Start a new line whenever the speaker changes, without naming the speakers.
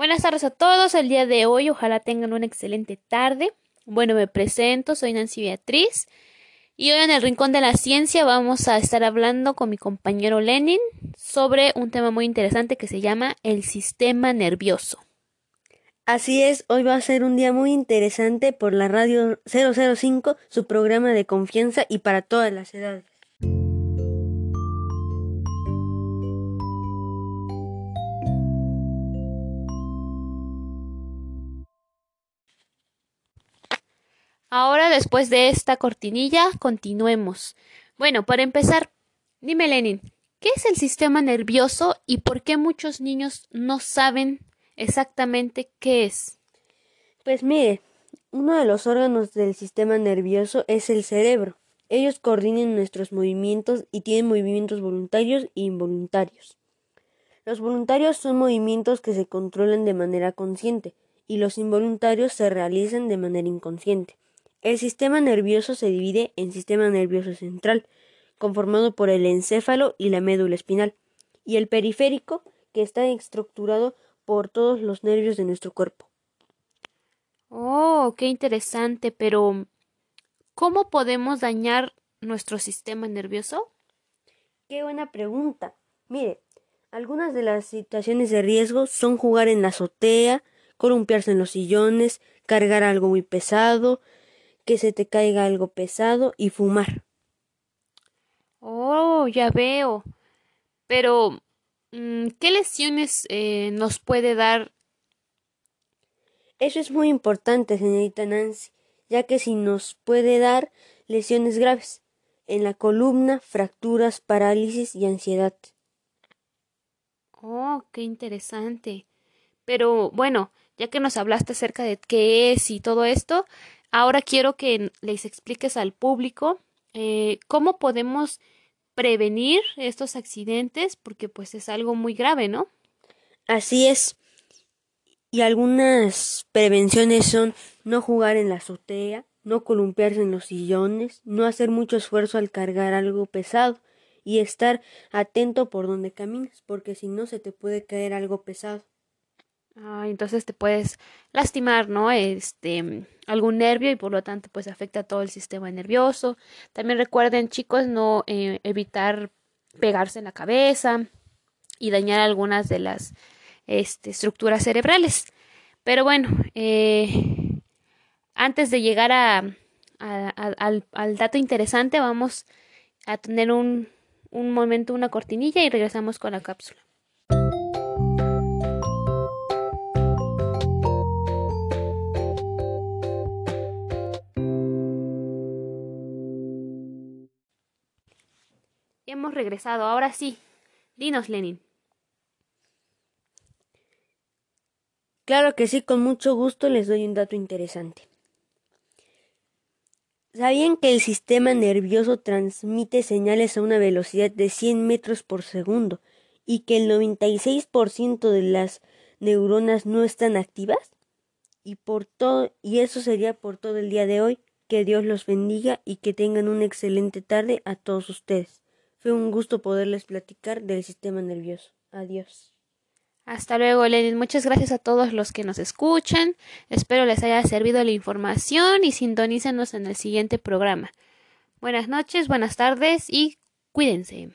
Buenas tardes a todos. El día de hoy, ojalá tengan una excelente tarde. Bueno, me presento, soy Nancy Beatriz. Y hoy en el Rincón de la Ciencia vamos a estar hablando con mi compañero Lenin sobre un tema muy interesante que se llama el sistema nervioso.
Así es, hoy va a ser un día muy interesante por la radio 005, su programa de confianza y para todas las edades.
Ahora, después de esta cortinilla, continuemos. Bueno, para empezar, dime Lenin, ¿qué es el sistema nervioso y por qué muchos niños no saben exactamente qué es?
Pues mire, uno de los órganos del sistema nervioso es el cerebro. Ellos coordinan nuestros movimientos y tienen movimientos voluntarios e involuntarios. Los voluntarios son movimientos que se controlan de manera consciente y los involuntarios se realizan de manera inconsciente. El sistema nervioso se divide en sistema nervioso central, conformado por el encéfalo y la médula espinal, y el periférico, que está estructurado por todos los nervios de nuestro cuerpo.
Oh, qué interesante, pero ¿cómo podemos dañar nuestro sistema nervioso?
Qué buena pregunta. Mire, algunas de las situaciones de riesgo son jugar en la azotea, columpiarse en los sillones, cargar algo muy pesado, que se te caiga algo pesado y fumar.
Oh, ya veo. Pero, mm, ¿qué lesiones eh, nos puede dar?
Eso es muy importante, señorita Nancy, ya que si nos puede dar lesiones graves en la columna, fracturas, parálisis y ansiedad.
Oh, qué interesante. Pero bueno, ya que nos hablaste acerca de qué es y todo esto, Ahora quiero que les expliques al público eh, cómo podemos prevenir estos accidentes, porque pues es algo muy grave, ¿no?
Así es. Y algunas prevenciones son no jugar en la azotea, no columpiarse en los sillones, no hacer mucho esfuerzo al cargar algo pesado y estar atento por donde caminas, porque si no se te puede caer algo pesado.
Ah, entonces te puedes lastimar, ¿no? Este, algún nervio y por lo tanto pues afecta a todo el sistema nervioso. También recuerden chicos no eh, evitar pegarse en la cabeza y dañar algunas de las este, estructuras cerebrales. Pero bueno, eh, antes de llegar a, al, al, dato interesante vamos a tener un, un momento, una cortinilla y regresamos con la cápsula. Hemos regresado. Ahora sí. Dinos, Lenin.
Claro que sí, con mucho gusto les doy un dato interesante. ¿Sabían que el sistema nervioso transmite señales a una velocidad de 100 metros por segundo y que el 96% de las neuronas no están activas? Y por todo y eso sería por todo el día de hoy. Que Dios los bendiga y que tengan una excelente tarde a todos ustedes. Fue un gusto poderles platicar del sistema nervioso. Adiós.
Hasta luego, Lenin. Muchas gracias a todos los que nos escuchan. Espero les haya servido la información y sintonícenos en el siguiente programa. Buenas noches, buenas tardes y cuídense.